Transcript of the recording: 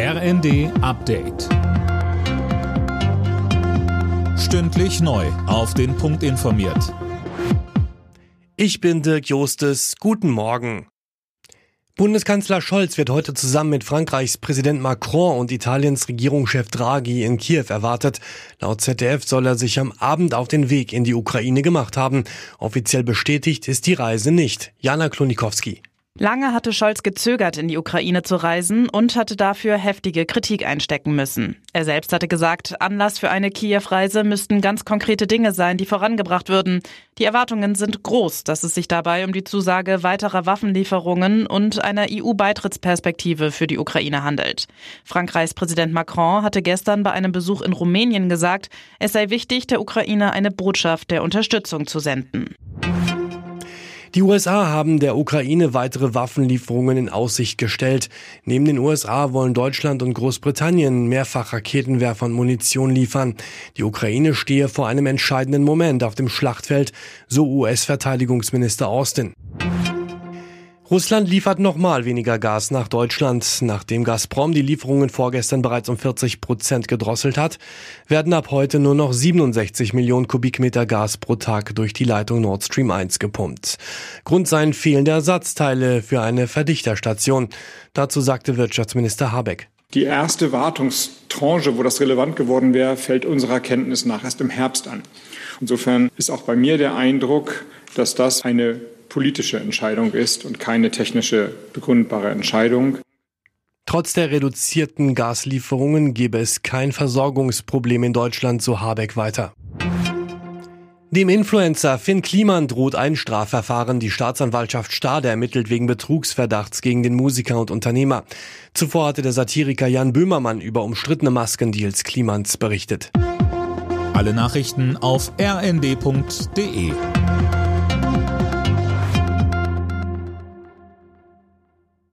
RND Update. Stündlich neu. Auf den Punkt informiert. Ich bin Dirk Jostes. Guten Morgen. Bundeskanzler Scholz wird heute zusammen mit Frankreichs Präsident Macron und Italiens Regierungschef Draghi in Kiew erwartet. Laut ZDF soll er sich am Abend auf den Weg in die Ukraine gemacht haben. Offiziell bestätigt ist die Reise nicht. Jana Klonikowski. Lange hatte Scholz gezögert, in die Ukraine zu reisen und hatte dafür heftige Kritik einstecken müssen. Er selbst hatte gesagt, Anlass für eine Kiew-Reise müssten ganz konkrete Dinge sein, die vorangebracht würden. Die Erwartungen sind groß, dass es sich dabei um die Zusage weiterer Waffenlieferungen und einer EU-Beitrittsperspektive für die Ukraine handelt. Frankreichs Präsident Macron hatte gestern bei einem Besuch in Rumänien gesagt, es sei wichtig, der Ukraine eine Botschaft der Unterstützung zu senden. Die USA haben der Ukraine weitere Waffenlieferungen in Aussicht gestellt. Neben den USA wollen Deutschland und Großbritannien mehrfach Raketenwerfer und Munition liefern. Die Ukraine stehe vor einem entscheidenden Moment auf dem Schlachtfeld, so US-Verteidigungsminister Austin. Russland liefert nochmal weniger Gas nach Deutschland. Nachdem Gazprom die Lieferungen vorgestern bereits um 40 Prozent gedrosselt hat, werden ab heute nur noch 67 Millionen Kubikmeter Gas pro Tag durch die Leitung Nord Stream 1 gepumpt. Grund seien fehlende Ersatzteile für eine Verdichterstation. Dazu sagte Wirtschaftsminister Habeck. Die erste Wartungstranche, wo das relevant geworden wäre, fällt unserer Kenntnis nach erst im Herbst an. Insofern ist auch bei mir der Eindruck, dass das eine politische Entscheidung ist und keine technische begründbare Entscheidung. Trotz der reduzierten Gaslieferungen gebe es kein Versorgungsproblem in Deutschland, so Habeck weiter. Dem Influencer Finn Kliman droht ein Strafverfahren. Die Staatsanwaltschaft Stade ermittelt wegen Betrugsverdachts gegen den Musiker und Unternehmer. Zuvor hatte der Satiriker Jan Böhmermann über umstrittene Maskendeals Klimans berichtet. Alle Nachrichten auf rnd.de